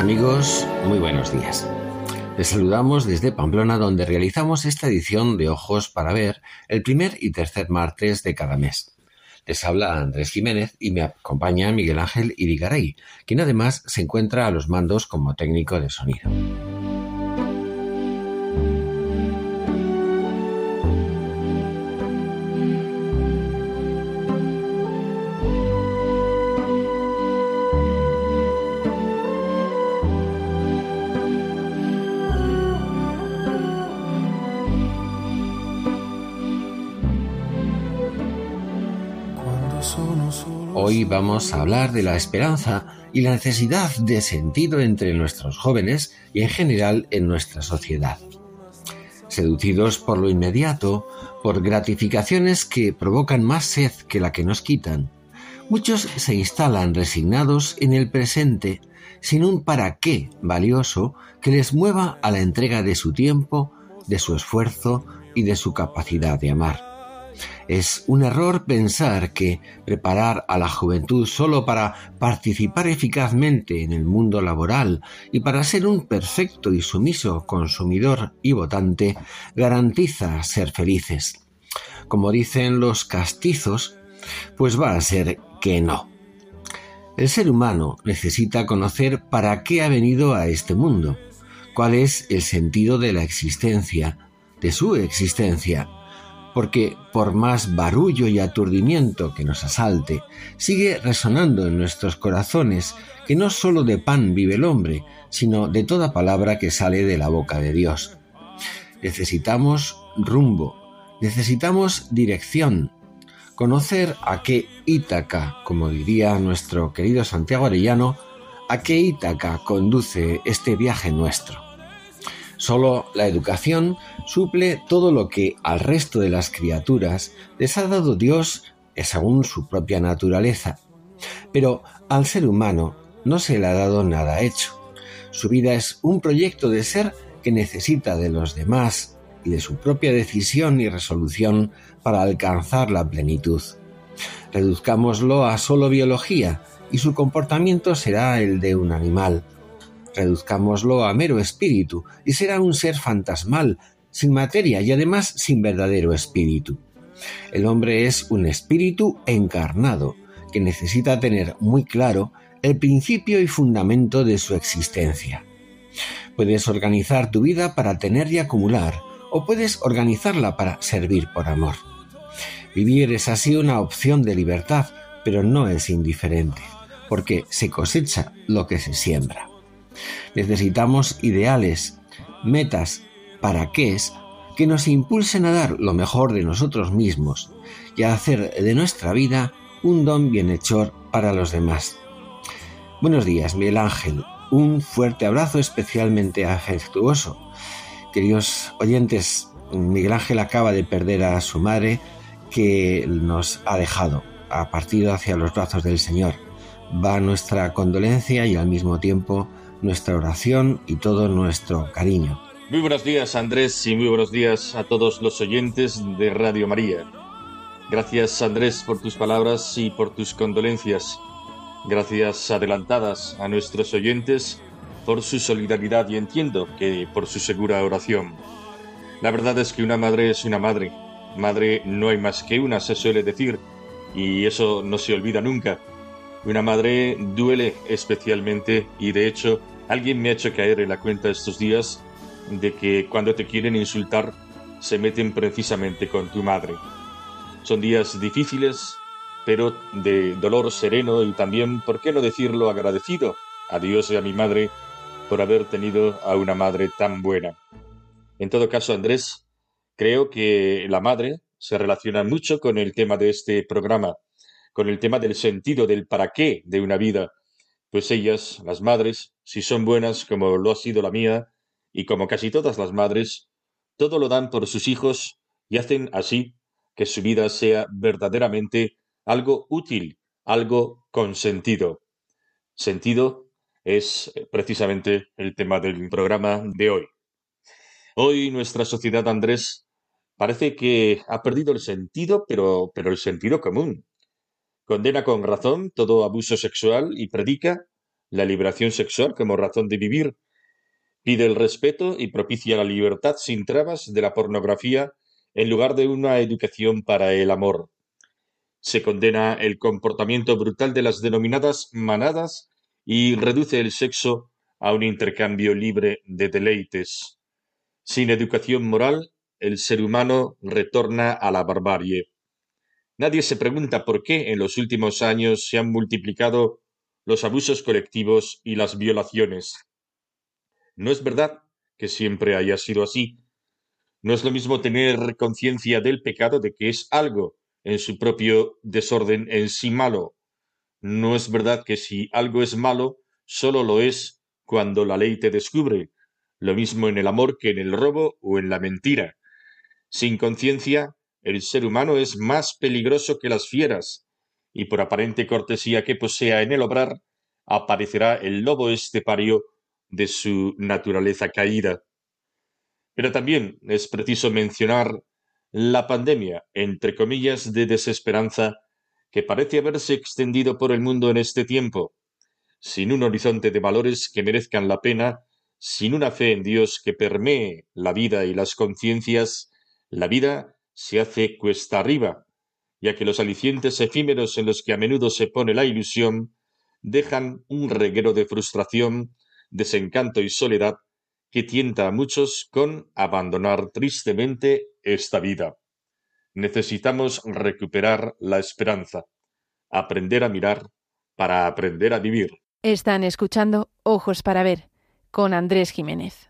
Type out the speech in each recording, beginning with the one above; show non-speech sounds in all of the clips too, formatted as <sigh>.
Amigos, muy buenos días. Les saludamos desde Pamplona donde realizamos esta edición de Ojos para Ver el primer y tercer martes de cada mes. Les habla Andrés Jiménez y me acompaña Miguel Ángel Irigaray, quien además se encuentra a los mandos como técnico de sonido. Vamos a hablar de la esperanza y la necesidad de sentido entre nuestros jóvenes y en general en nuestra sociedad. Seducidos por lo inmediato, por gratificaciones que provocan más sed que la que nos quitan, muchos se instalan resignados en el presente sin un para qué valioso que les mueva a la entrega de su tiempo, de su esfuerzo y de su capacidad de amar. Es un error pensar que preparar a la juventud solo para participar eficazmente en el mundo laboral y para ser un perfecto y sumiso consumidor y votante garantiza ser felices. Como dicen los castizos, pues va a ser que no. El ser humano necesita conocer para qué ha venido a este mundo, cuál es el sentido de la existencia, de su existencia, porque por más barullo y aturdimiento que nos asalte, sigue resonando en nuestros corazones que no sólo de pan vive el hombre, sino de toda palabra que sale de la boca de Dios. Necesitamos rumbo, necesitamos dirección, conocer a qué Ítaca, como diría nuestro querido Santiago Arellano, a qué Ítaca conduce este viaje nuestro. Solo la educación suple todo lo que al resto de las criaturas les ha dado Dios según su propia naturaleza. Pero al ser humano no se le ha dado nada hecho. Su vida es un proyecto de ser que necesita de los demás y de su propia decisión y resolución para alcanzar la plenitud. Reduzcámoslo a solo biología y su comportamiento será el de un animal reduzcámoslo a mero espíritu, y será un ser fantasmal, sin materia y además sin verdadero espíritu. El hombre es un espíritu encarnado, que necesita tener muy claro el principio y fundamento de su existencia. Puedes organizar tu vida para tener y acumular, o puedes organizarla para servir por amor. Vivir es así una opción de libertad, pero no es indiferente, porque se cosecha lo que se siembra. Necesitamos ideales, metas, para qué es, que nos impulsen a dar lo mejor de nosotros mismos y a hacer de nuestra vida un don bienhechor para los demás. Buenos días, Miguel Ángel. Un fuerte abrazo especialmente afectuoso. Queridos oyentes, Miguel Ángel acaba de perder a su madre que nos ha dejado, ha partido hacia los brazos del Señor. Va nuestra condolencia y al mismo tiempo nuestra oración y todo nuestro cariño. Muy buenos días Andrés y muy buenos días a todos los oyentes de Radio María. Gracias Andrés por tus palabras y por tus condolencias. Gracias adelantadas a nuestros oyentes por su solidaridad y entiendo que por su segura oración. La verdad es que una madre es una madre. Madre no hay más que una, se suele decir, y eso no se olvida nunca. Una madre duele especialmente y de hecho alguien me ha hecho caer en la cuenta estos días de que cuando te quieren insultar se meten precisamente con tu madre. Son días difíciles, pero de dolor sereno y también, ¿por qué no decirlo, agradecido a Dios y a mi madre por haber tenido a una madre tan buena. En todo caso, Andrés, creo que la madre se relaciona mucho con el tema de este programa, con el tema del sentido, del para qué de una vida, pues ellas, las madres, si son buenas como lo ha sido la mía, y como casi todas las madres, todo lo dan por sus hijos y hacen así que su vida sea verdaderamente algo útil, algo con sentido. Sentido es eh, precisamente el tema del programa de hoy. Hoy nuestra sociedad, Andrés, parece que ha perdido el sentido, pero, pero el sentido común. Condena con razón todo abuso sexual y predica la liberación sexual como razón de vivir. Pide el respeto y propicia la libertad sin trabas de la pornografía en lugar de una educación para el amor. Se condena el comportamiento brutal de las denominadas manadas y reduce el sexo a un intercambio libre de deleites. Sin educación moral, el ser humano retorna a la barbarie. Nadie se pregunta por qué en los últimos años se han multiplicado los abusos colectivos y las violaciones. No es verdad que siempre haya sido así. No es lo mismo tener conciencia del pecado de que es algo en su propio desorden en sí malo, no es verdad que si algo es malo, solo lo es cuando la ley te descubre, lo mismo en el amor que en el robo o en la mentira. Sin conciencia, el ser humano es más peligroso que las fieras, y por aparente cortesía que posea en el obrar, aparecerá el lobo estepario de su naturaleza caída. Pero también es preciso mencionar la pandemia, entre comillas, de desesperanza que parece haberse extendido por el mundo en este tiempo, sin un horizonte de valores que merezcan la pena, sin una fe en Dios que permee la vida y las conciencias, la vida se hace cuesta arriba, ya que los alicientes efímeros en los que a menudo se pone la ilusión dejan un reguero de frustración, desencanto y soledad que tienta a muchos con abandonar tristemente esta vida. Necesitamos recuperar la esperanza, aprender a mirar para aprender a vivir. Están escuchando Ojos para Ver con Andrés Jiménez.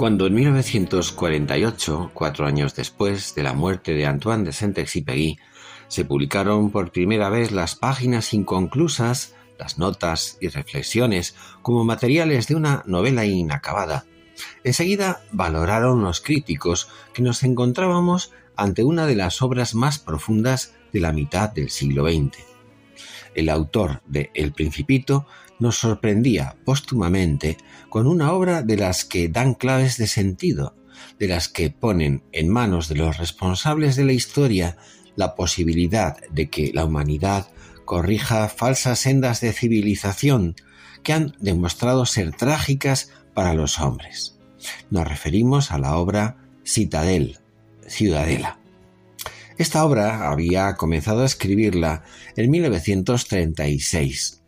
Cuando en 1948, cuatro años después de la muerte de Antoine de Saint-Exupéry, se publicaron por primera vez las páginas inconclusas, las notas y reflexiones como materiales de una novela inacabada, enseguida valoraron los críticos que nos encontrábamos ante una de las obras más profundas de la mitad del siglo XX. El autor de El Principito nos sorprendía póstumamente con una obra de las que dan claves de sentido, de las que ponen en manos de los responsables de la historia la posibilidad de que la humanidad corrija falsas sendas de civilización que han demostrado ser trágicas para los hombres. Nos referimos a la obra Citadel, Ciudadela. Esta obra había comenzado a escribirla en 1936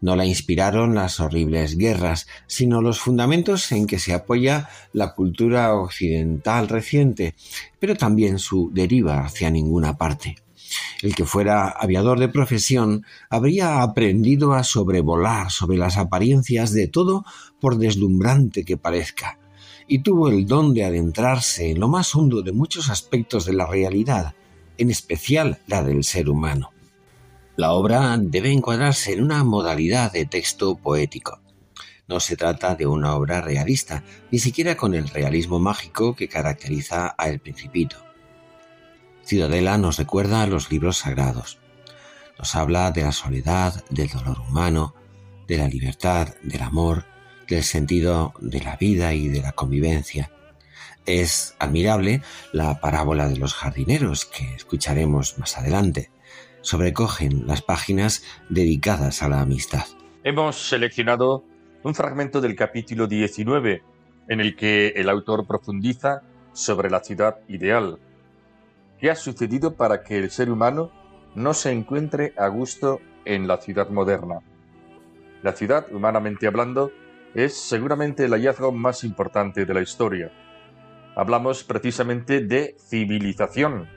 no la inspiraron las horribles guerras, sino los fundamentos en que se apoya la cultura occidental reciente, pero también su deriva hacia ninguna parte. El que fuera aviador de profesión habría aprendido a sobrevolar sobre las apariencias de todo por deslumbrante que parezca, y tuvo el don de adentrarse en lo más hondo de muchos aspectos de la realidad, en especial la del ser humano. La obra debe encuadrarse en una modalidad de texto poético. No se trata de una obra realista, ni siquiera con el realismo mágico que caracteriza a El Principito. Ciudadela nos recuerda a los libros sagrados. Nos habla de la soledad, del dolor humano, de la libertad, del amor, del sentido de la vida y de la convivencia. Es admirable la parábola de los jardineros que escucharemos más adelante. Sobrecogen las páginas dedicadas a la amistad. Hemos seleccionado un fragmento del capítulo 19 en el que el autor profundiza sobre la ciudad ideal. ¿Qué ha sucedido para que el ser humano no se encuentre a gusto en la ciudad moderna? La ciudad, humanamente hablando, es seguramente el hallazgo más importante de la historia. Hablamos precisamente de civilización.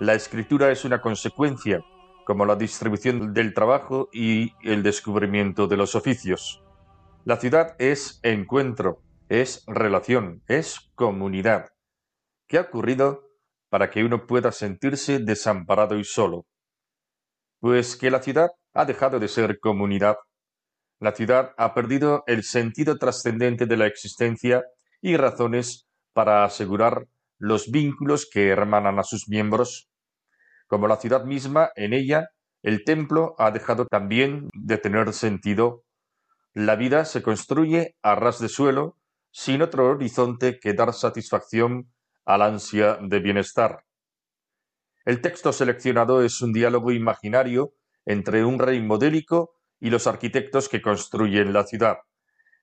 La escritura es una consecuencia, como la distribución del trabajo y el descubrimiento de los oficios. La ciudad es encuentro, es relación, es comunidad. ¿Qué ha ocurrido para que uno pueda sentirse desamparado y solo? Pues que la ciudad ha dejado de ser comunidad la ciudad ha perdido el sentido trascendente de la existencia y razones para asegurar los vínculos que hermanan a sus miembros. Como la ciudad misma, en ella, el templo ha dejado también de tener sentido. La vida se construye a ras de suelo, sin otro horizonte que dar satisfacción al ansia de bienestar. El texto seleccionado es un diálogo imaginario entre un rey modélico y los arquitectos que construyen la ciudad.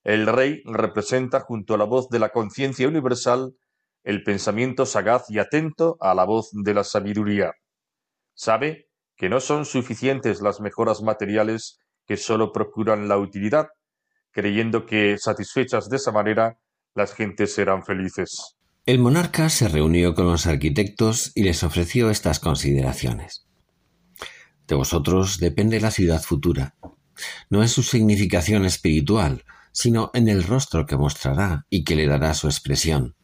El rey representa junto a la voz de la conciencia universal el pensamiento sagaz y atento a la voz de la sabiduría. Sabe que no son suficientes las mejoras materiales que sólo procuran la utilidad, creyendo que, satisfechas de esa manera, las gentes serán felices. El monarca se reunió con los arquitectos y les ofreció estas consideraciones. De vosotros depende la ciudad futura, no en su significación espiritual, sino en el rostro que mostrará y que le dará su expresión.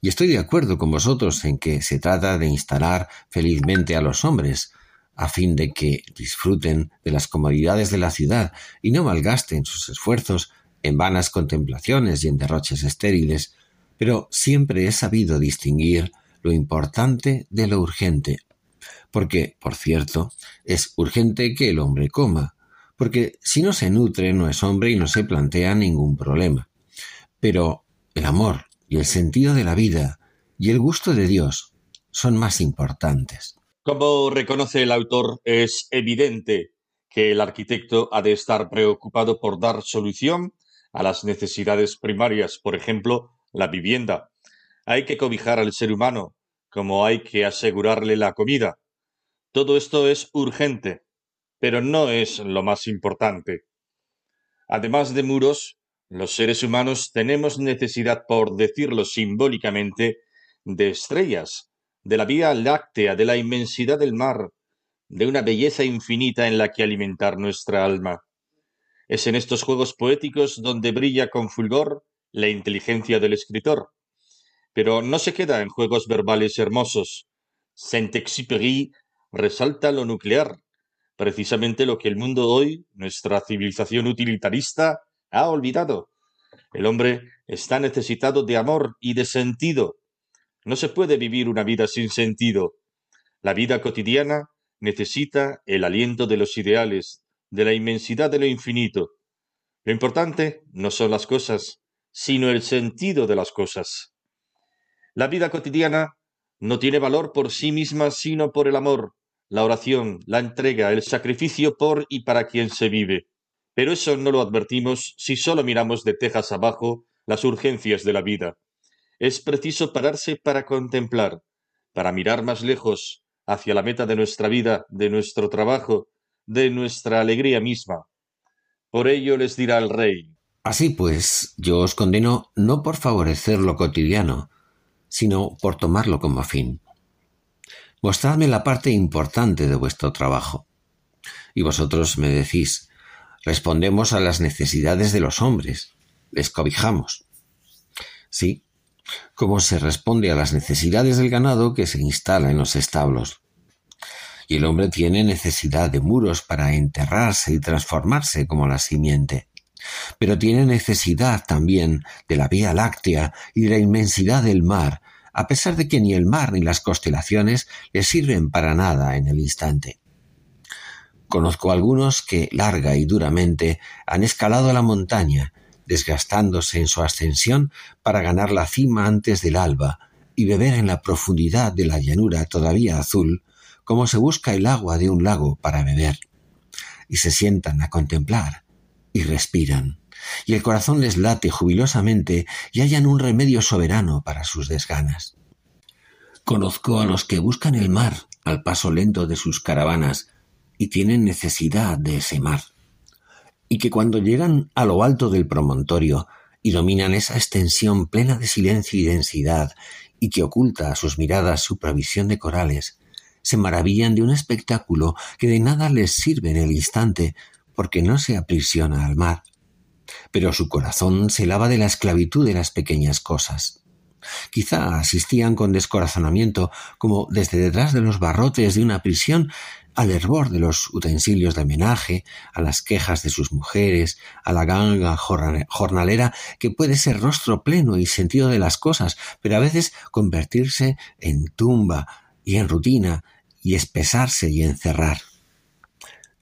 Y estoy de acuerdo con vosotros en que se trata de instalar felizmente a los hombres, a fin de que disfruten de las comodidades de la ciudad y no malgasten sus esfuerzos en vanas contemplaciones y en derroches estériles, pero siempre he sabido distinguir lo importante de lo urgente, porque, por cierto, es urgente que el hombre coma, porque si no se nutre no es hombre y no se plantea ningún problema. Pero el amor y el sentido de la vida y el gusto de Dios son más importantes. Como reconoce el autor, es evidente que el arquitecto ha de estar preocupado por dar solución a las necesidades primarias, por ejemplo, la vivienda. Hay que cobijar al ser humano, como hay que asegurarle la comida. Todo esto es urgente, pero no es lo más importante. Además de muros, los seres humanos tenemos necesidad, por decirlo simbólicamente, de estrellas, de la vía láctea, de la inmensidad del mar, de una belleza infinita en la que alimentar nuestra alma. Es en estos juegos poéticos donde brilla con fulgor la inteligencia del escritor. Pero no se queda en juegos verbales hermosos. Saint-Exupéry resalta lo nuclear, precisamente lo que el mundo hoy, nuestra civilización utilitarista, ha olvidado. El hombre está necesitado de amor y de sentido. No se puede vivir una vida sin sentido. La vida cotidiana necesita el aliento de los ideales, de la inmensidad de lo infinito. Lo importante no son las cosas, sino el sentido de las cosas. La vida cotidiana no tiene valor por sí misma, sino por el amor, la oración, la entrega, el sacrificio por y para quien se vive. Pero eso no lo advertimos si solo miramos de tejas abajo las urgencias de la vida. Es preciso pararse para contemplar, para mirar más lejos, hacia la meta de nuestra vida, de nuestro trabajo, de nuestra alegría misma. Por ello les dirá el rey. Así pues, yo os condeno no por favorecer lo cotidiano, sino por tomarlo como fin. Mostradme la parte importante de vuestro trabajo. Y vosotros me decís, respondemos a las necesidades de los hombres, les cobijamos. Sí, como se responde a las necesidades del ganado que se instala en los establos. Y el hombre tiene necesidad de muros para enterrarse y transformarse como la simiente. Pero tiene necesidad también de la Vía Láctea y de la inmensidad del mar, a pesar de que ni el mar ni las constelaciones le sirven para nada en el instante. Conozco algunos que larga y duramente han escalado la montaña desgastándose en su ascensión para ganar la cima antes del alba y beber en la profundidad de la llanura todavía azul, como se busca el agua de un lago para beber. Y se sientan a contemplar y respiran, y el corazón les late jubilosamente y hallan un remedio soberano para sus desganas. Conozco a los que buscan el mar al paso lento de sus caravanas y tienen necesidad de ese mar y que cuando llegan a lo alto del promontorio y dominan esa extensión plena de silencio y densidad y que oculta a sus miradas su provisión de corales, se maravillan de un espectáculo que de nada les sirve en el instante porque no se aprisiona al mar. Pero su corazón se lava de la esclavitud de las pequeñas cosas. Quizá asistían con descorazonamiento, como desde detrás de los barrotes de una prisión, al hervor de los utensilios de homenaje, a las quejas de sus mujeres, a la ganga jornalera que puede ser rostro pleno y sentido de las cosas, pero a veces convertirse en tumba y en rutina y espesarse y encerrar.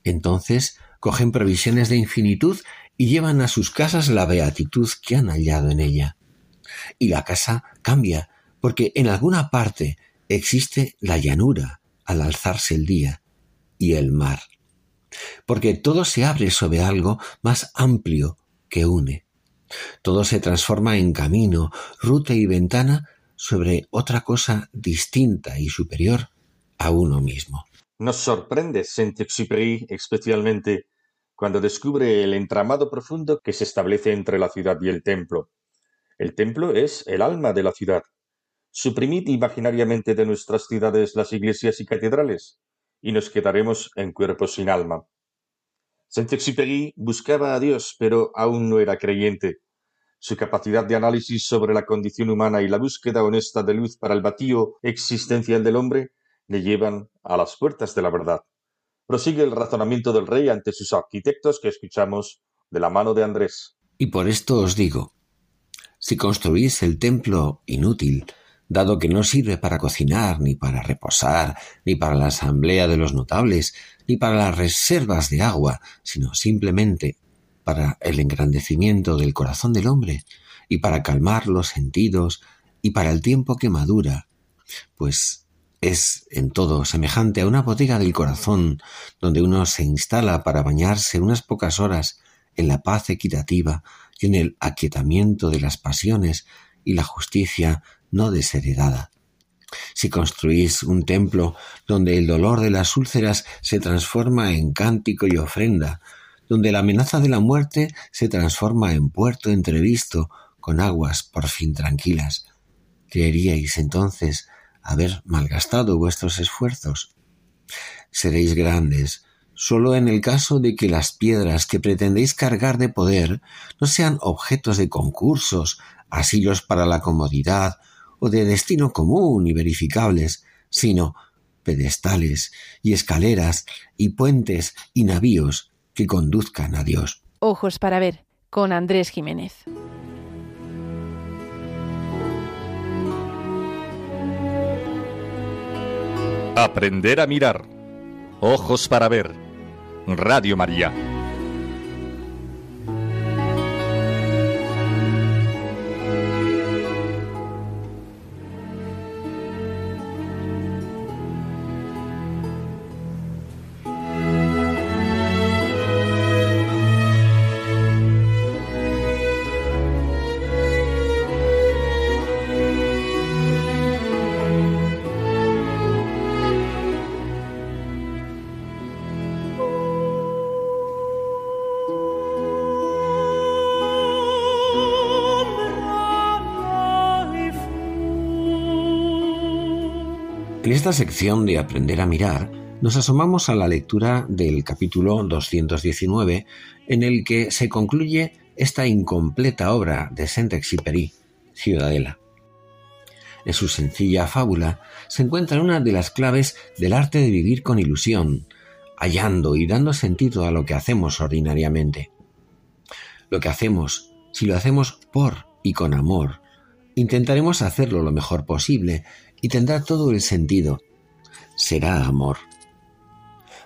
Entonces cogen provisiones de infinitud y llevan a sus casas la beatitud que han hallado en ella. Y la casa cambia, porque en alguna parte existe la llanura al alzarse el día, y el mar. Porque todo se abre sobre algo más amplio que une. Todo se transforma en camino, ruta y ventana sobre otra cosa distinta y superior a uno mismo. Nos sorprende Saint-Exupéry especialmente cuando descubre el entramado profundo que se establece entre la ciudad y el templo. El templo es el alma de la ciudad. Suprimid imaginariamente de nuestras ciudades las iglesias y catedrales, y nos quedaremos en cuerpo sin alma. Saint-Exupéry buscaba a Dios, pero aún no era creyente. Su capacidad de análisis sobre la condición humana y la búsqueda honesta de luz para el vacío existencial del hombre le llevan a las puertas de la verdad. Prosigue el razonamiento del rey ante sus arquitectos que escuchamos de la mano de Andrés. Y por esto os digo, si construís el templo inútil, dado que no sirve para cocinar, ni para reposar, ni para la asamblea de los notables, ni para las reservas de agua, sino simplemente para el engrandecimiento del corazón del hombre, y para calmar los sentidos, y para el tiempo que madura, pues es en todo semejante a una bodega del corazón donde uno se instala para bañarse unas pocas horas en la paz equitativa y en el aquietamiento de las pasiones y la justicia no desheredada. Si construís un templo donde el dolor de las úlceras se transforma en cántico y ofrenda, donde la amenaza de la muerte se transforma en puerto entrevisto con aguas por fin tranquilas, ¿creeríais entonces haber malgastado vuestros esfuerzos? Seréis grandes, solo en el caso de que las piedras que pretendéis cargar de poder no sean objetos de concursos, asilos para la comodidad o de destino común y verificables, sino pedestales y escaleras y puentes y navíos que conduzcan a Dios. Ojos para ver, con Andrés Jiménez. Aprender a mirar. Ojos para ver. Radio María. Sección de Aprender a mirar, nos asomamos a la lectura del capítulo 219, en el que se concluye esta incompleta obra de Saint-Exupéry, Ciudadela. En su sencilla fábula se encuentra una de las claves del arte de vivir con ilusión, hallando y dando sentido a lo que hacemos ordinariamente. Lo que hacemos, si lo hacemos por y con amor, intentaremos hacerlo lo mejor posible y tendrá todo el sentido. Será amor.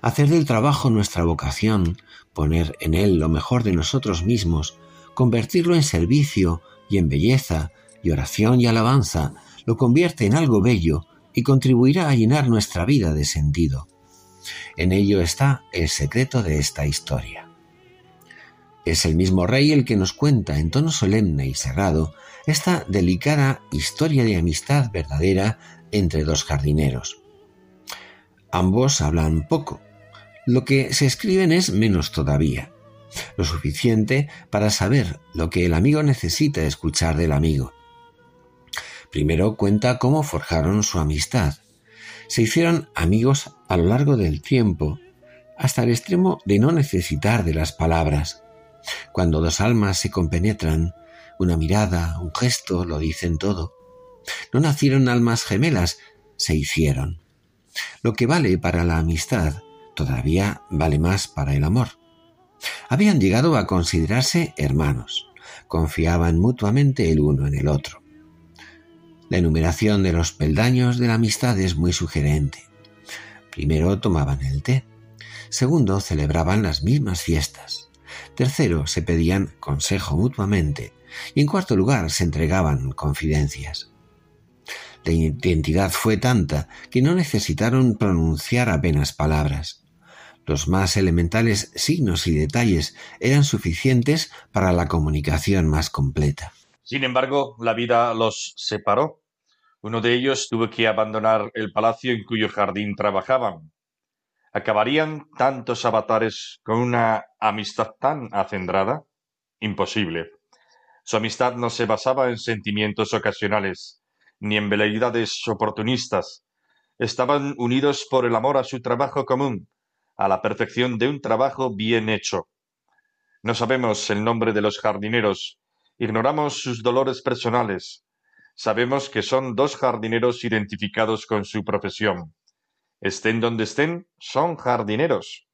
Hacer del trabajo nuestra vocación, poner en él lo mejor de nosotros mismos, convertirlo en servicio y en belleza y oración y alabanza, lo convierte en algo bello y contribuirá a llenar nuestra vida de sentido. En ello está el secreto de esta historia. Es el mismo rey el que nos cuenta en tono solemne y sagrado esta delicada historia de amistad verdadera entre dos jardineros. Ambos hablan poco. Lo que se escriben es menos todavía. Lo suficiente para saber lo que el amigo necesita escuchar del amigo. Primero cuenta cómo forjaron su amistad. Se hicieron amigos a lo largo del tiempo, hasta el extremo de no necesitar de las palabras. Cuando dos almas se compenetran, una mirada, un gesto lo dicen todo. No nacieron almas gemelas, se hicieron. Lo que vale para la amistad todavía vale más para el amor. Habían llegado a considerarse hermanos, confiaban mutuamente el uno en el otro. La enumeración de los peldaños de la amistad es muy sugerente. Primero tomaban el té. Segundo, celebraban las mismas fiestas. Tercero, se pedían consejo mutuamente. Y en cuarto lugar, se entregaban confidencias. La identidad fue tanta que no necesitaron pronunciar apenas palabras. Los más elementales signos y detalles eran suficientes para la comunicación más completa. Sin embargo, la vida los separó. Uno de ellos tuvo que abandonar el palacio en cuyo jardín trabajaban. ¿Acabarían tantos avatares con una amistad tan acendrada? Imposible. Su amistad no se basaba en sentimientos ocasionales, ni en veleidades oportunistas. Estaban unidos por el amor a su trabajo común, a la perfección de un trabajo bien hecho. No sabemos el nombre de los jardineros, Ignoramos sus dolores personales. Sabemos que son dos jardineros identificados con su profesión. Estén donde estén, son jardineros.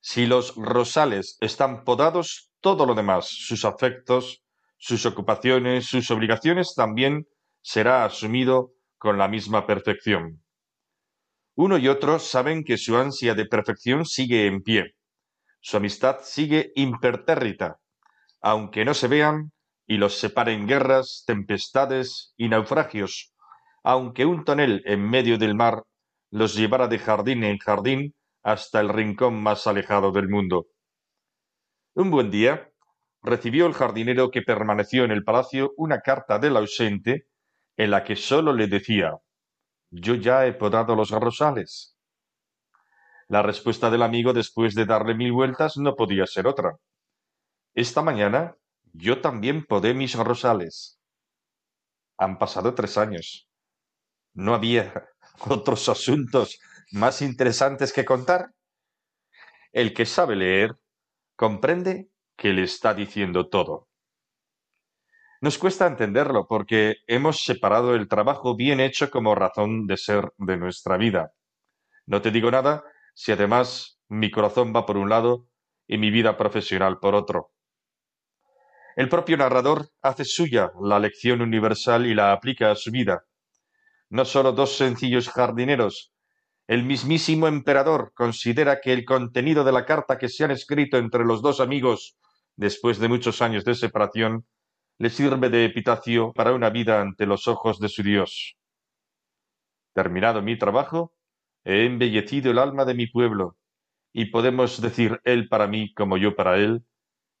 Si los rosales están podados, todo lo demás, sus afectos, sus ocupaciones, sus obligaciones también será asumido con la misma perfección. Uno y otro saben que su ansia de perfección sigue en pie. Su amistad sigue impertérrita. Aunque no se vean, y los separen guerras, tempestades y naufragios, aunque un tonel en medio del mar los llevara de jardín en jardín hasta el rincón más alejado del mundo. Un buen día recibió el jardinero que permaneció en el palacio una carta del ausente en la que sólo le decía Yo ya he podado los rosales. La respuesta del amigo después de darle mil vueltas no podía ser otra. Esta mañana yo también podé mis rosales. Han pasado tres años. ¿No había <laughs> otros asuntos más interesantes que contar? El que sabe leer comprende que le está diciendo todo. Nos cuesta entenderlo porque hemos separado el trabajo bien hecho como razón de ser de nuestra vida. No te digo nada si además mi corazón va por un lado y mi vida profesional por otro. El propio narrador hace suya la lección universal y la aplica a su vida. No sólo dos sencillos jardineros, el mismísimo emperador considera que el contenido de la carta que se han escrito entre los dos amigos después de muchos años de separación le sirve de epitafio para una vida ante los ojos de su Dios. Terminado mi trabajo, he embellecido el alma de mi pueblo, y podemos decir él para mí como yo para él,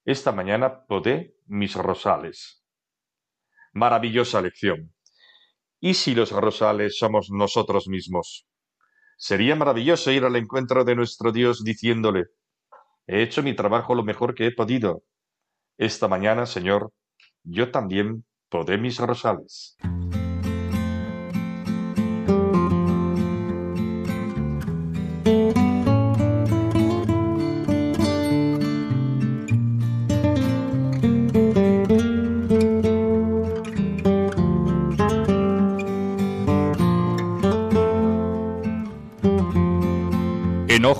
esta mañana podé mis rosales. Maravillosa lección. ¿Y si los rosales somos nosotros mismos? Sería maravilloso ir al encuentro de nuestro Dios diciéndole, he hecho mi trabajo lo mejor que he podido. Esta mañana, Señor, yo también podé mis rosales.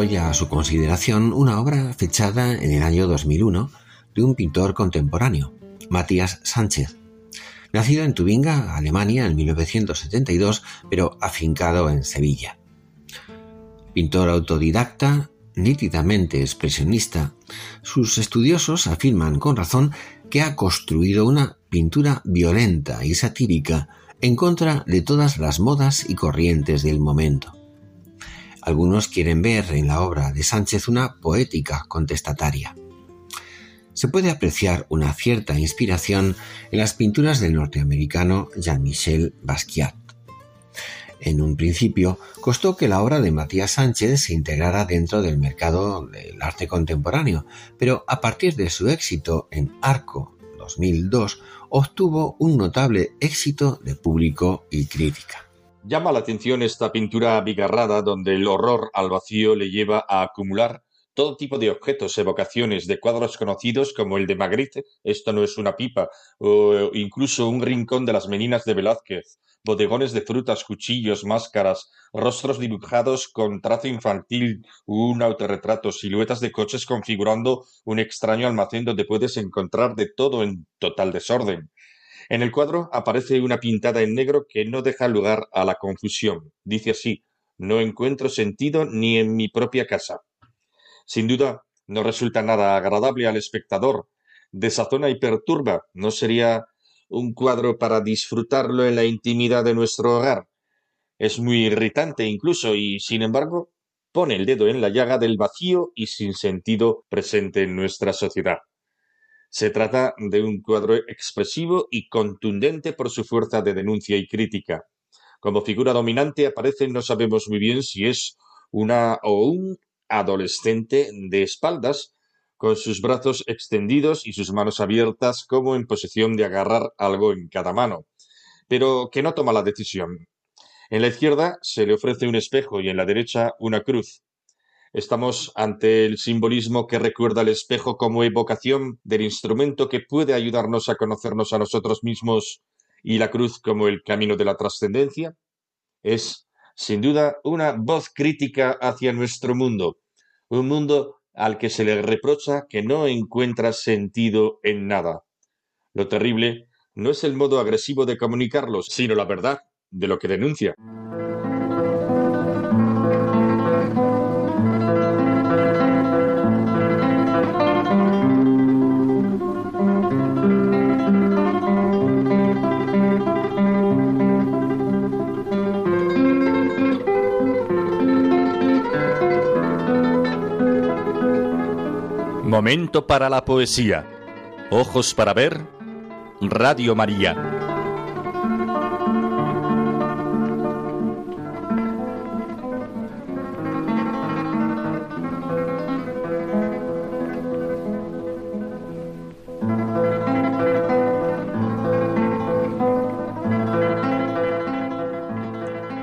A su consideración una obra fechada en el año 2001 de un pintor contemporáneo, Matías Sánchez, nacido en Tubinga, Alemania, en 1972, pero afincado en Sevilla. Pintor autodidacta, nítidamente expresionista, sus estudiosos afirman con razón que ha construido una pintura violenta y satírica en contra de todas las modas y corrientes del momento. Algunos quieren ver en la obra de Sánchez una poética contestataria. Se puede apreciar una cierta inspiración en las pinturas del norteamericano Jean-Michel Basquiat. En un principio costó que la obra de Matías Sánchez se integrara dentro del mercado del arte contemporáneo, pero a partir de su éxito en Arco 2002 obtuvo un notable éxito de público y crítica. Llama la atención esta pintura abigarrada donde el horror al vacío le lleva a acumular todo tipo de objetos, evocaciones de cuadros conocidos como el de Magritte, esto no es una pipa, o incluso un rincón de las meninas de Velázquez, bodegones de frutas, cuchillos, máscaras, rostros dibujados con trazo infantil, un autorretrato, siluetas de coches configurando un extraño almacén donde puedes encontrar de todo en total desorden. En el cuadro aparece una pintada en negro que no deja lugar a la confusión. Dice así, no encuentro sentido ni en mi propia casa. Sin duda, no resulta nada agradable al espectador, desazona y perturba. ¿No sería un cuadro para disfrutarlo en la intimidad de nuestro hogar? Es muy irritante incluso y, sin embargo, pone el dedo en la llaga del vacío y sin sentido presente en nuestra sociedad. Se trata de un cuadro expresivo y contundente por su fuerza de denuncia y crítica. Como figura dominante aparece, no sabemos muy bien si es una o un adolescente de espaldas, con sus brazos extendidos y sus manos abiertas como en posición de agarrar algo en cada mano, pero que no toma la decisión. En la izquierda se le ofrece un espejo y en la derecha una cruz. Estamos ante el simbolismo que recuerda el espejo como evocación del instrumento que puede ayudarnos a conocernos a nosotros mismos y la cruz como el camino de la trascendencia. Es, sin duda, una voz crítica hacia nuestro mundo, un mundo al que se le reprocha que no encuentra sentido en nada. Lo terrible no es el modo agresivo de comunicarlos, sino la verdad de lo que denuncia. Momento para la poesía. Ojos para ver. Radio María.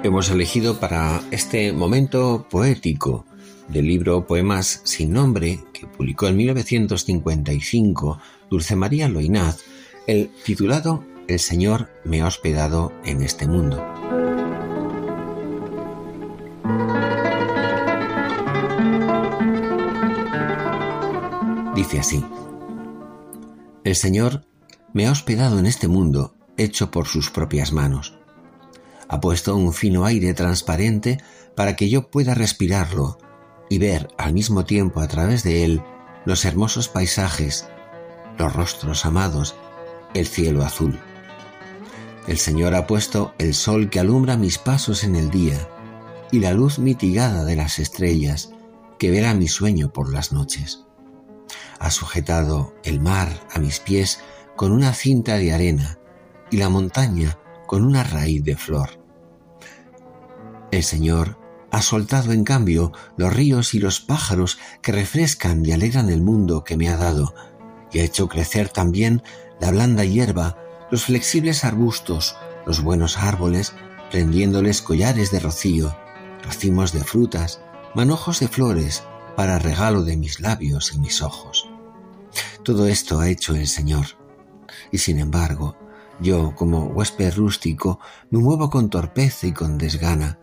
Hemos elegido para este momento poético del libro Poemas sin nombre, que publicó en 1955 Dulce María Loinaz, el titulado El Señor me ha hospedado en este mundo. Dice así, El Señor me ha hospedado en este mundo hecho por sus propias manos. Ha puesto un fino aire transparente para que yo pueda respirarlo y ver al mismo tiempo a través de él los hermosos paisajes, los rostros amados, el cielo azul. El Señor ha puesto el sol que alumbra mis pasos en el día y la luz mitigada de las estrellas que verá mi sueño por las noches. Ha sujetado el mar a mis pies con una cinta de arena y la montaña con una raíz de flor. El Señor ha soltado en cambio los ríos y los pájaros que refrescan y alegran el mundo que me ha dado, y ha hecho crecer también la blanda hierba, los flexibles arbustos, los buenos árboles, prendiéndoles collares de rocío, racimos de frutas, manojos de flores, para regalo de mis labios y mis ojos. Todo esto ha hecho el Señor. Y sin embargo, yo, como huésped rústico, me muevo con torpeza y con desgana.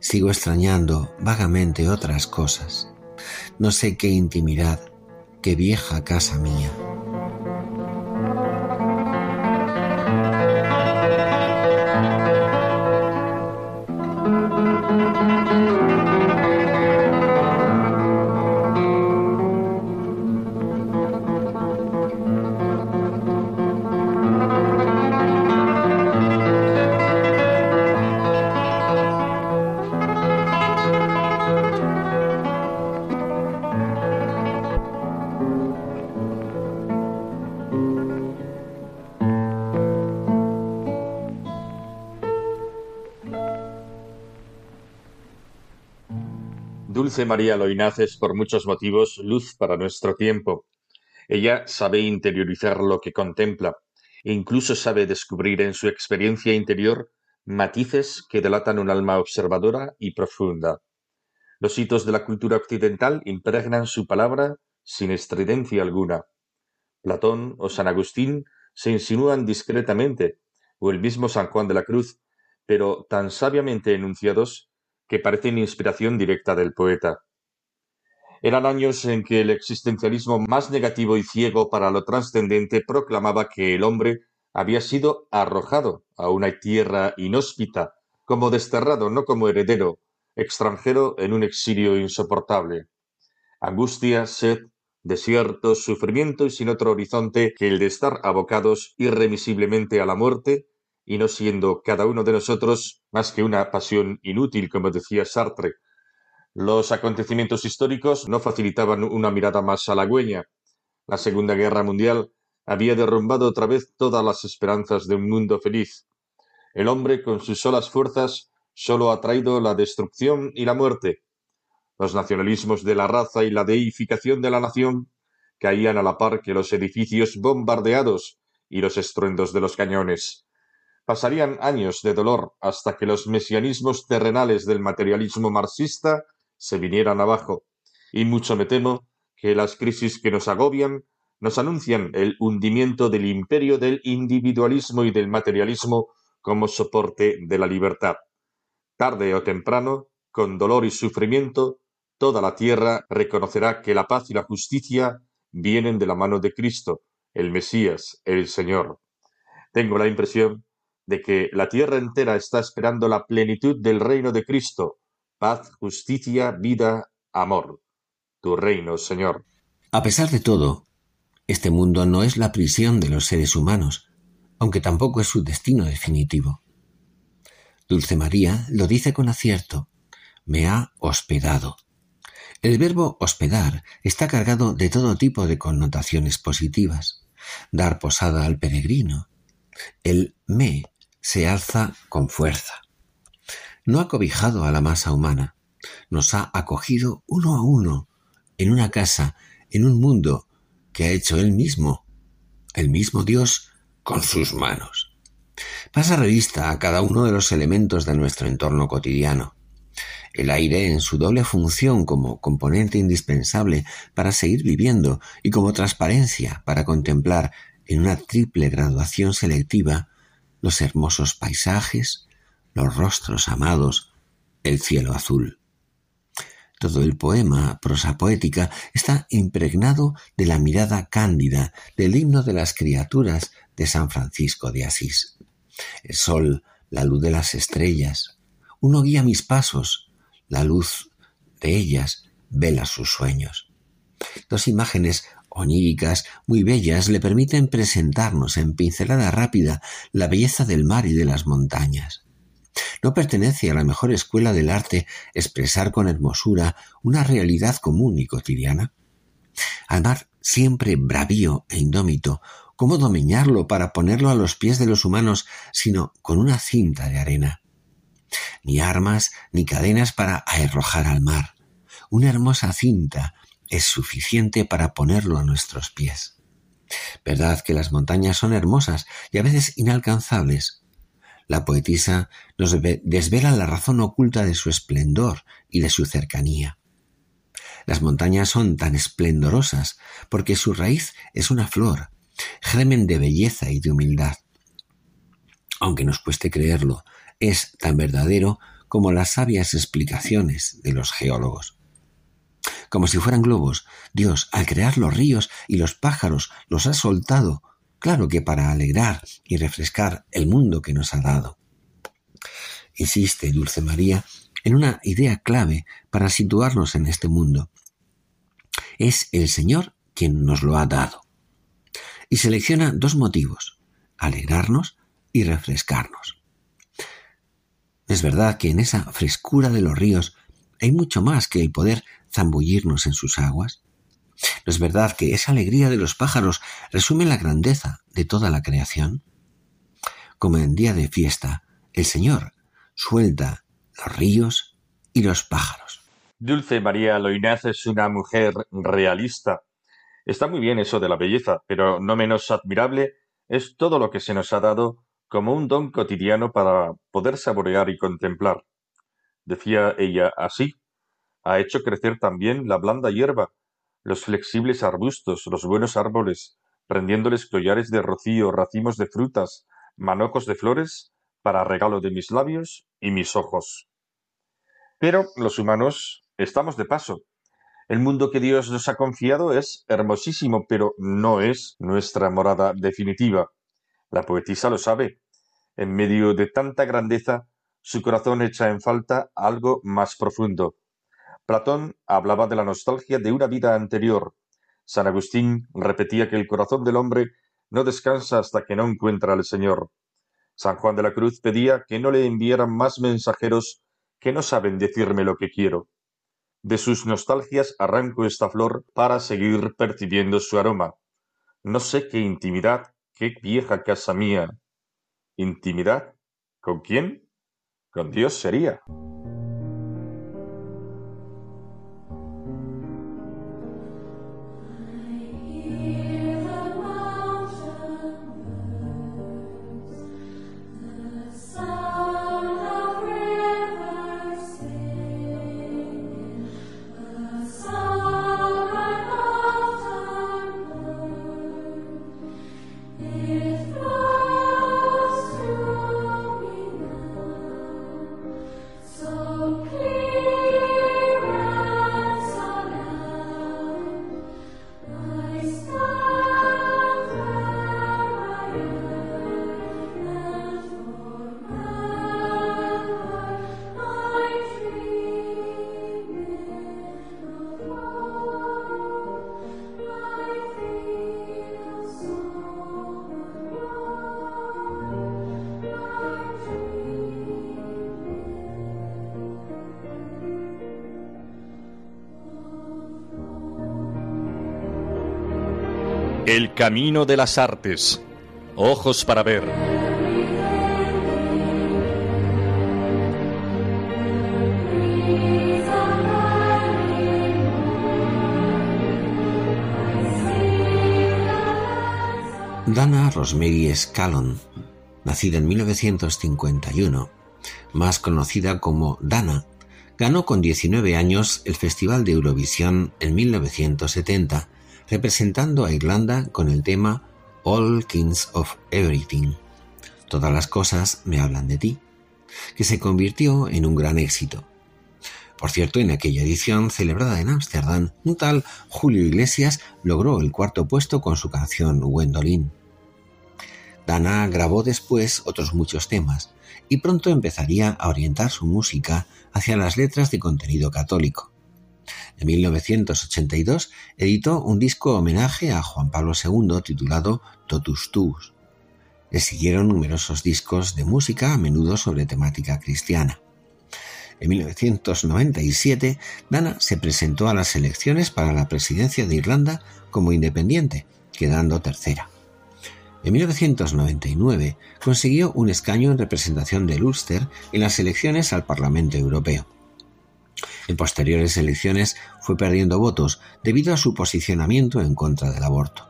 Sigo extrañando vagamente otras cosas. No sé qué intimidad, qué vieja casa mía. María Loinaz es por muchos motivos luz para nuestro tiempo. Ella sabe interiorizar lo que contempla e incluso sabe descubrir en su experiencia interior matices que delatan un alma observadora y profunda. Los hitos de la cultura occidental impregnan su palabra sin estridencia alguna. Platón o San Agustín se insinúan discretamente, o el mismo San Juan de la Cruz, pero tan sabiamente enunciados que parecen inspiración directa del poeta. Eran años en que el existencialismo más negativo y ciego para lo trascendente proclamaba que el hombre había sido arrojado a una tierra inhóspita, como desterrado, no como heredero, extranjero en un exilio insoportable. Angustia, sed, desierto, sufrimiento y sin otro horizonte que el de estar abocados irremisiblemente a la muerte y no siendo cada uno de nosotros más que una pasión inútil, como decía Sartre. Los acontecimientos históricos no facilitaban una mirada más halagüeña. La Segunda Guerra Mundial había derrumbado otra vez todas las esperanzas de un mundo feliz. El hombre, con sus solas fuerzas, solo ha traído la destrucción y la muerte. Los nacionalismos de la raza y la deificación de la nación caían a la par que los edificios bombardeados y los estruendos de los cañones. Pasarían años de dolor hasta que los mesianismos terrenales del materialismo marxista se vinieran abajo, y mucho me temo que las crisis que nos agobian nos anuncian el hundimiento del imperio del individualismo y del materialismo como soporte de la libertad. Tarde o temprano, con dolor y sufrimiento, toda la tierra reconocerá que la paz y la justicia vienen de la mano de Cristo, el Mesías, el Señor. Tengo la impresión de que la tierra entera está esperando la plenitud del reino de Cristo, paz, justicia, vida, amor. Tu reino, Señor. A pesar de todo, este mundo no es la prisión de los seres humanos, aunque tampoco es su destino definitivo. Dulce María lo dice con acierto, me ha hospedado. El verbo hospedar está cargado de todo tipo de connotaciones positivas. Dar posada al peregrino. El me se alza con fuerza. No ha cobijado a la masa humana, nos ha acogido uno a uno, en una casa, en un mundo que ha hecho él mismo, el mismo Dios, con sus manos. Pasa revista a cada uno de los elementos de nuestro entorno cotidiano. El aire en su doble función como componente indispensable para seguir viviendo y como transparencia para contemplar en una triple graduación selectiva los hermosos paisajes, los rostros amados, el cielo azul. Todo el poema, prosa poética, está impregnado de la mirada cándida del himno de las criaturas de San Francisco de Asís. El sol, la luz de las estrellas. Uno guía mis pasos, la luz de ellas vela sus sueños. Dos imágenes oníricas, muy bellas, le permiten presentarnos en pincelada rápida la belleza del mar y de las montañas. No pertenece a la mejor escuela del arte expresar con hermosura una realidad común y cotidiana. al mar siempre bravío e indómito, cómo domeñarlo para ponerlo a los pies de los humanos, sino con una cinta de arena. Ni armas ni cadenas para arrojar al mar. Una hermosa cinta es suficiente para ponerlo a nuestros pies. Verdad que las montañas son hermosas y a veces inalcanzables. La poetisa nos desvela la razón oculta de su esplendor y de su cercanía. Las montañas son tan esplendorosas porque su raíz es una flor, germen de belleza y de humildad. Aunque nos cueste creerlo, es tan verdadero como las sabias explicaciones de los geólogos. Como si fueran globos, Dios, al crear los ríos y los pájaros, los ha soltado, claro que para alegrar y refrescar el mundo que nos ha dado. Insiste Dulce María en una idea clave para situarnos en este mundo. Es el Señor quien nos lo ha dado. Y selecciona dos motivos, alegrarnos y refrescarnos. Es verdad que en esa frescura de los ríos hay mucho más que el poder zambullirnos en sus aguas. ¿No es verdad que esa alegría de los pájaros resume la grandeza de toda la creación? Como en día de fiesta, el Señor suelta los ríos y los pájaros. Dulce María Loinaz es una mujer realista. Está muy bien eso de la belleza, pero no menos admirable es todo lo que se nos ha dado como un don cotidiano para poder saborear y contemplar. Decía ella así, ha hecho crecer también la blanda hierba, los flexibles arbustos, los buenos árboles, prendiéndoles collares de rocío, racimos de frutas, manojos de flores, para regalo de mis labios y mis ojos. Pero los humanos estamos de paso. El mundo que Dios nos ha confiado es hermosísimo, pero no es nuestra morada definitiva. La poetisa lo sabe. En medio de tanta grandeza, su corazón echa en falta algo más profundo. Platón hablaba de la nostalgia de una vida anterior. San Agustín repetía que el corazón del hombre no descansa hasta que no encuentra al Señor. San Juan de la Cruz pedía que no le enviaran más mensajeros que no saben decirme lo que quiero. De sus nostalgias arranco esta flor para seguir percibiendo su aroma. No sé qué intimidad Qué vieja casa mía. ¿Intimidad? ¿Con quién? Con Dios sería. El camino de las artes. Ojos para ver. Dana Rosemary Scallon, nacida en 1951, más conocida como Dana, ganó con 19 años el Festival de Eurovisión en 1970 representando a Irlanda con el tema All Kings of Everything. Todas las cosas me hablan de ti, que se convirtió en un gran éxito. Por cierto, en aquella edición celebrada en Ámsterdam, un tal Julio Iglesias logró el cuarto puesto con su canción Gwendolyn. Dana grabó después otros muchos temas y pronto empezaría a orientar su música hacia las letras de contenido católico. En 1982 editó un disco homenaje a Juan Pablo II titulado Totus Tuus. Le siguieron numerosos discos de música, a menudo sobre temática cristiana. En 1997, Dana se presentó a las elecciones para la presidencia de Irlanda como independiente, quedando tercera. En 1999 consiguió un escaño en representación de Ulster en las elecciones al Parlamento Europeo. En posteriores elecciones fue perdiendo votos debido a su posicionamiento en contra del aborto.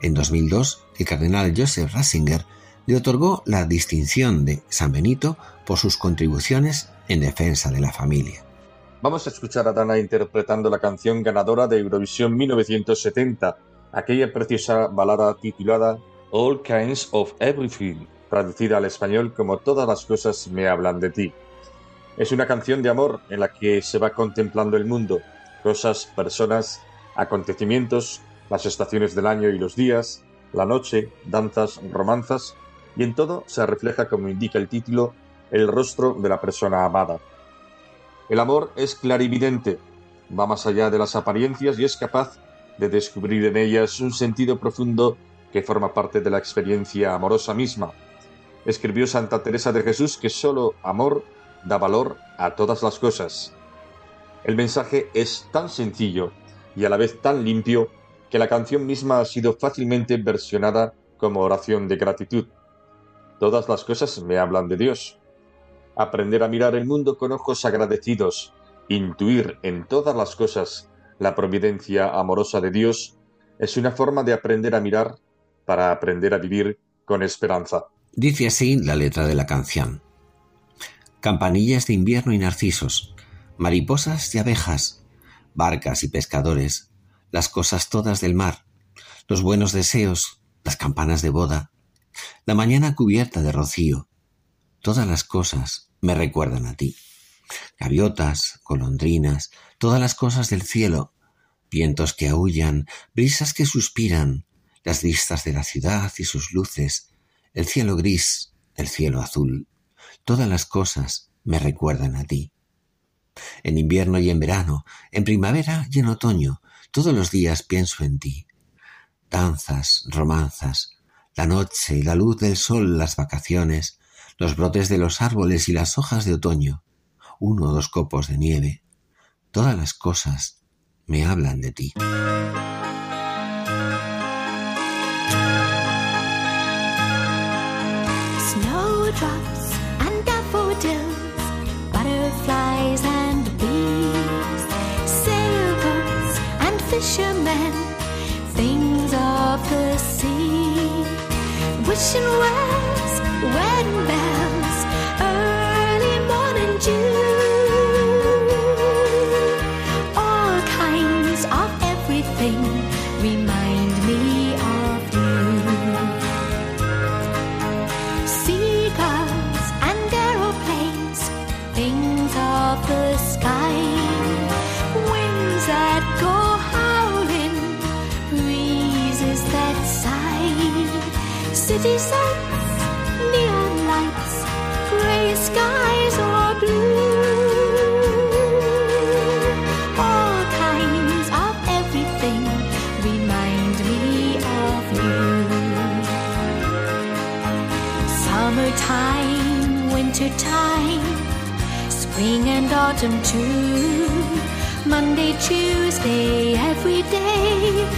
En 2002, el cardenal Joseph Ratzinger le otorgó la distinción de San Benito por sus contribuciones en defensa de la familia. Vamos a escuchar a Dana interpretando la canción ganadora de Eurovisión 1970, aquella preciosa balada titulada All Kinds of Everything, traducida al español como Todas las cosas me hablan de ti. Es una canción de amor en la que se va contemplando el mundo, cosas, personas, acontecimientos, las estaciones del año y los días, la noche, danzas, romanzas, y en todo se refleja, como indica el título, el rostro de la persona amada. El amor es clarividente, va más allá de las apariencias y es capaz de descubrir en ellas un sentido profundo que forma parte de la experiencia amorosa misma. Escribió Santa Teresa de Jesús que solo amor da valor a todas las cosas. El mensaje es tan sencillo y a la vez tan limpio que la canción misma ha sido fácilmente versionada como oración de gratitud. Todas las cosas me hablan de Dios. Aprender a mirar el mundo con ojos agradecidos, intuir en todas las cosas la providencia amorosa de Dios, es una forma de aprender a mirar para aprender a vivir con esperanza. Dice así la letra de la canción campanillas de invierno y narcisos, mariposas y abejas, barcas y pescadores, las cosas todas del mar, los buenos deseos, las campanas de boda, la mañana cubierta de rocío, todas las cosas me recuerdan a ti. Gaviotas, golondrinas, todas las cosas del cielo, vientos que aullan, brisas que suspiran, las vistas de la ciudad y sus luces, el cielo gris, el cielo azul, Todas las cosas me recuerdan a ti. En invierno y en verano, en primavera y en otoño, todos los días pienso en ti. Danzas, romanzas, la noche y la luz del sol, las vacaciones, los brotes de los árboles y las hojas de otoño, uno o dos copos de nieve, todas las cosas me hablan de ti. Fishermen, things of the sea, wishing wells, wedding Wintertime, spring and autumn too. Monday, Tuesday, every day,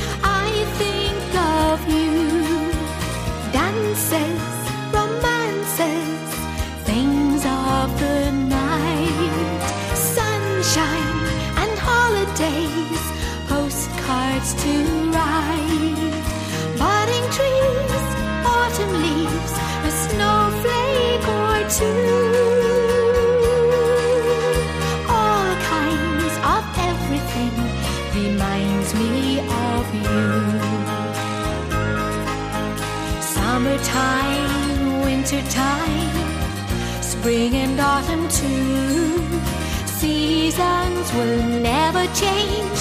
summertime, wintertime, spring and autumn too. Seasons will never change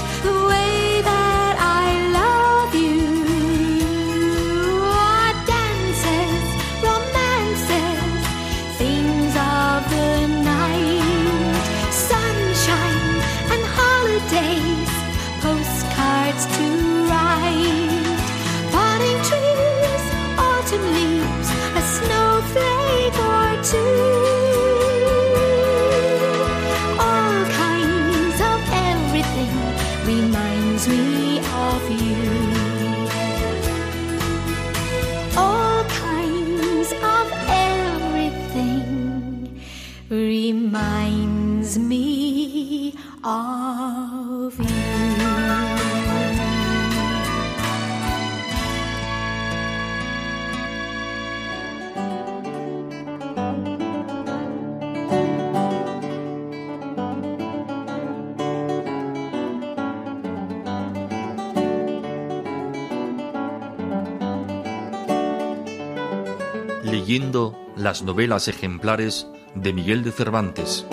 las novelas ejemplares de Miguel de Cervantes.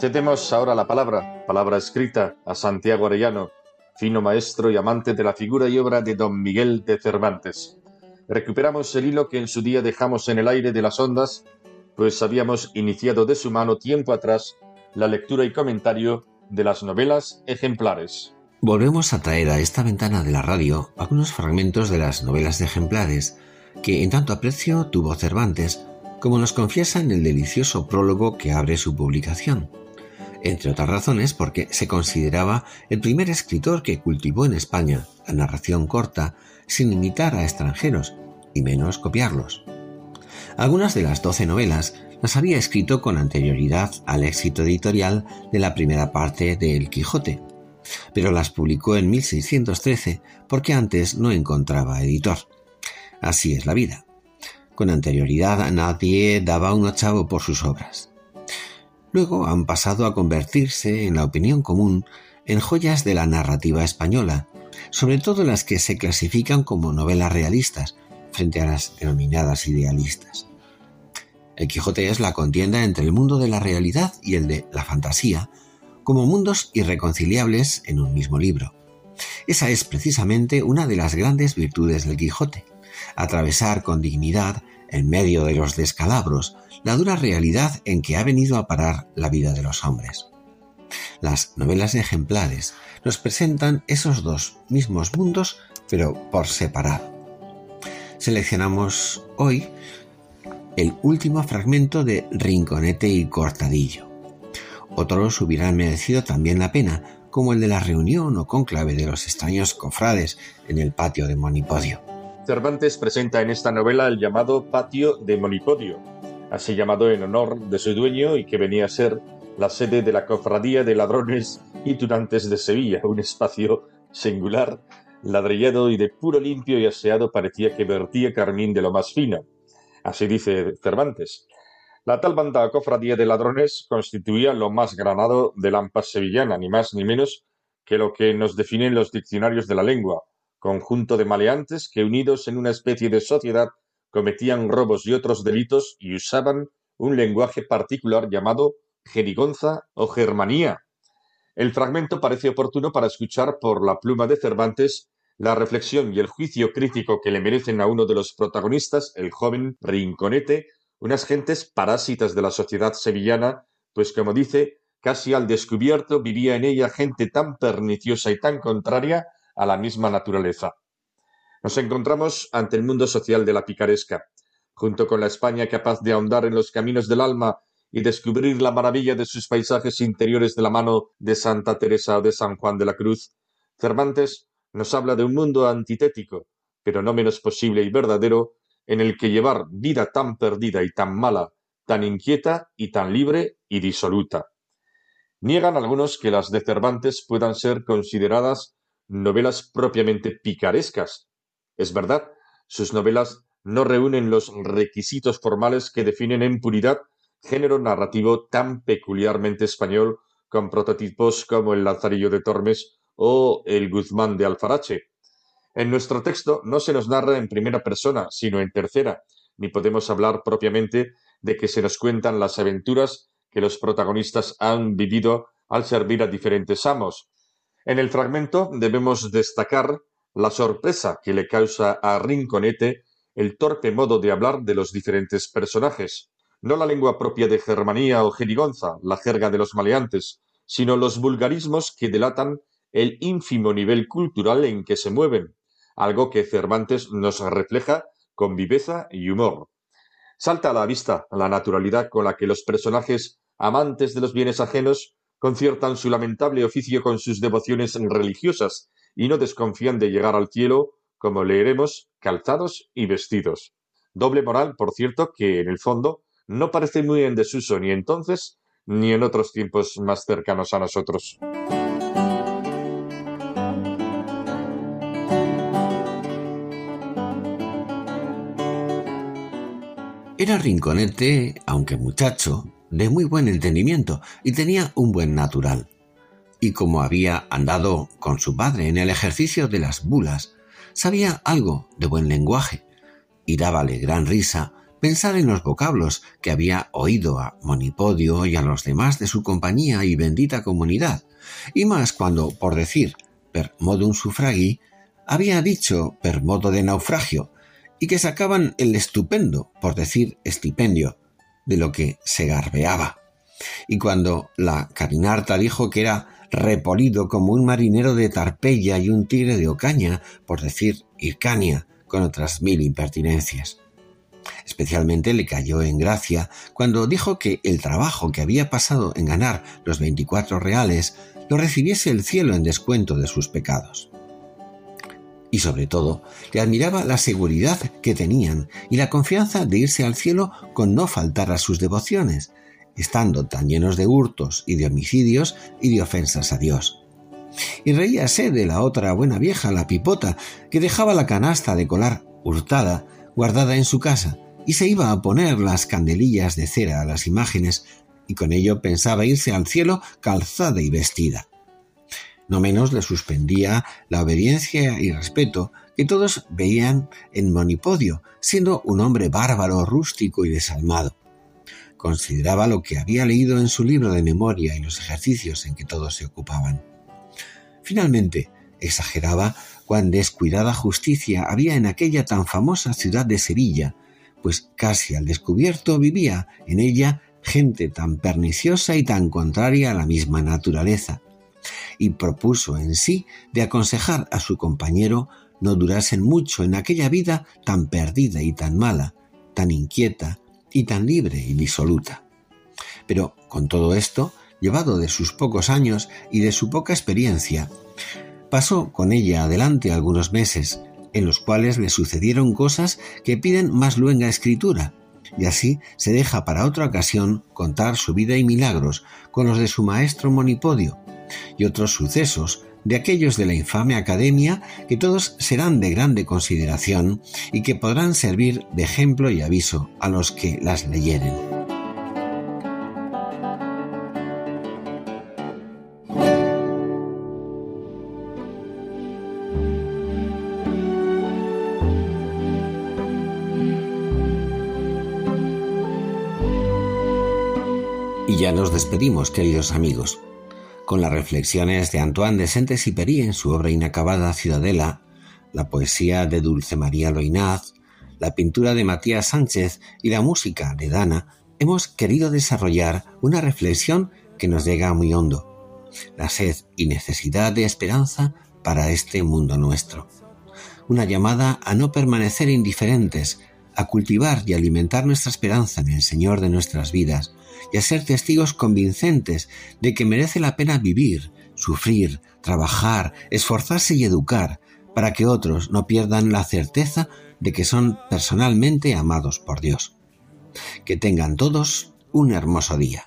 Cedemos ahora la palabra, palabra escrita, a Santiago Arellano, fino maestro y amante de la figura y obra de don Miguel de Cervantes. Recuperamos el hilo que en su día dejamos en el aire de las ondas, pues habíamos iniciado de su mano tiempo atrás la lectura y comentario de las novelas ejemplares. Volvemos a traer a esta ventana de la radio algunos fragmentos de las novelas ejemplares que en tanto aprecio tuvo Cervantes, como nos confiesa en el delicioso prólogo que abre su publicación. Entre otras razones porque se consideraba el primer escritor que cultivó en España la narración corta sin imitar a extranjeros y menos copiarlos. Algunas de las doce novelas las había escrito con anterioridad al éxito editorial de la primera parte de El Quijote, pero las publicó en 1613 porque antes no encontraba editor. Así es la vida. Con anterioridad nadie daba un ochavo por sus obras. Luego han pasado a convertirse, en la opinión común, en joyas de la narrativa española, sobre todo las que se clasifican como novelas realistas, frente a las denominadas idealistas. El Quijote es la contienda entre el mundo de la realidad y el de la fantasía, como mundos irreconciliables en un mismo libro. Esa es precisamente una de las grandes virtudes del Quijote, atravesar con dignidad, en medio de los descalabros, la dura realidad en que ha venido a parar la vida de los hombres. Las novelas ejemplares nos presentan esos dos mismos mundos, pero por separado. Seleccionamos hoy el último fragmento de Rinconete y Cortadillo. Otros hubieran merecido también la pena, como el de la reunión o cónclave de los extraños cofrades en el patio de Monipodio. Cervantes presenta en esta novela el llamado patio de Monipodio, así llamado en honor de su dueño y que venía a ser la sede de la Cofradía de Ladrones y Tunantes de Sevilla, un espacio singular, ladrillado y de puro limpio y aseado parecía que vertía carmín de lo más fino. Así dice Cervantes. La tal banda cofradía de ladrones constituía lo más granado de la sevillana, ni más ni menos que lo que nos definen los diccionarios de la lengua, conjunto de maleantes que unidos en una especie de sociedad cometían robos y otros delitos y usaban un lenguaje particular llamado jerigonza o germanía. El fragmento parece oportuno para escuchar por la pluma de Cervantes la reflexión y el juicio crítico que le merecen a uno de los protagonistas, el joven Rinconete, unas gentes parásitas de la sociedad sevillana, pues como dice, casi al descubierto vivía en ella gente tan perniciosa y tan contraria a la misma naturaleza. Nos encontramos ante el mundo social de la picaresca, junto con la España capaz de ahondar en los caminos del alma y descubrir la maravilla de sus paisajes interiores de la mano de Santa Teresa de San Juan de la Cruz, Cervantes nos habla de un mundo antitético, pero no menos posible y verdadero, en el que llevar vida tan perdida y tan mala, tan inquieta y tan libre y disoluta. Niegan algunos que las de Cervantes puedan ser consideradas novelas propiamente picarescas. Es verdad, sus novelas no reúnen los requisitos formales que definen en puridad género narrativo tan peculiarmente español con prototipos como el Lazarillo de Tormes o el Guzmán de Alfarache. En nuestro texto no se nos narra en primera persona, sino en tercera, ni podemos hablar propiamente de que se nos cuentan las aventuras que los protagonistas han vivido al servir a diferentes amos. En el fragmento debemos destacar la sorpresa que le causa a Rinconete el torpe modo de hablar de los diferentes personajes, no la lengua propia de Germanía o Jerigonza, la jerga de los maleantes, sino los vulgarismos que delatan el ínfimo nivel cultural en que se mueven, algo que Cervantes nos refleja con viveza y humor. Salta a la vista la naturalidad con la que los personajes amantes de los bienes ajenos conciertan su lamentable oficio con sus devociones religiosas y no desconfían de llegar al cielo, como leeremos, calzados y vestidos. Doble moral, por cierto, que en el fondo no parece muy en desuso ni entonces ni en otros tiempos más cercanos a nosotros. Era Rinconete, aunque muchacho, de muy buen entendimiento y tenía un buen natural. Y como había andado con su padre en el ejercicio de las bulas, sabía algo de buen lenguaje y dábale gran risa pensar en los vocablos que había oído a Monipodio y a los demás de su compañía y bendita comunidad, y más cuando, por decir per modum sufragi, había dicho per modo de naufragio, y que sacaban el estupendo, por decir estipendio, de lo que se garbeaba. Y cuando la Carinarta dijo que era repolido como un marinero de Tarpeya y un tigre de Ocaña, por decir Hircania, con otras mil impertinencias. Especialmente le cayó en gracia cuando dijo que el trabajo que había pasado en ganar los veinticuatro reales lo recibiese el cielo en descuento de sus pecados. Y sobre todo, le admiraba la seguridad que tenían y la confianza de irse al cielo con no faltar a sus devociones, estando tan llenos de hurtos y de homicidios y de ofensas a Dios. Y reíase de la otra buena vieja, la pipota, que dejaba la canasta de colar hurtada guardada en su casa y se iba a poner las candelillas de cera a las imágenes y con ello pensaba irse al cielo calzada y vestida. No menos le suspendía la obediencia y respeto que todos veían en Monipodio, siendo un hombre bárbaro, rústico y desalmado. Consideraba lo que había leído en su libro de memoria y los ejercicios en que todos se ocupaban. Finalmente, exageraba cuán descuidada justicia había en aquella tan famosa ciudad de Sevilla, pues casi al descubierto vivía en ella gente tan perniciosa y tan contraria a la misma naturaleza, y propuso en sí de aconsejar a su compañero no durasen mucho en aquella vida tan perdida y tan mala, tan inquieta y tan libre y disoluta. Pero con todo esto, llevado de sus pocos años y de su poca experiencia, pasó con ella adelante algunos meses, en los cuales le sucedieron cosas que piden más luenga escritura, y así se deja para otra ocasión contar su vida y milagros con los de su maestro Monipodio, y otros sucesos de aquellos de la infame academia que todos serán de grande consideración y que podrán servir de ejemplo y aviso a los que las leyeren. Y ya nos despedimos, queridos amigos con las reflexiones de Antoine de Saint-Exupéry en su obra inacabada Ciudadela, la poesía de Dulce María Loinaz, la pintura de Matías Sánchez y la música de Dana, hemos querido desarrollar una reflexión que nos llega muy hondo, la sed y necesidad de esperanza para este mundo nuestro. Una llamada a no permanecer indiferentes, a cultivar y alimentar nuestra esperanza en el Señor de nuestras vidas, y a ser testigos convincentes de que merece la pena vivir, sufrir, trabajar, esforzarse y educar, para que otros no pierdan la certeza de que son personalmente amados por Dios. Que tengan todos un hermoso día.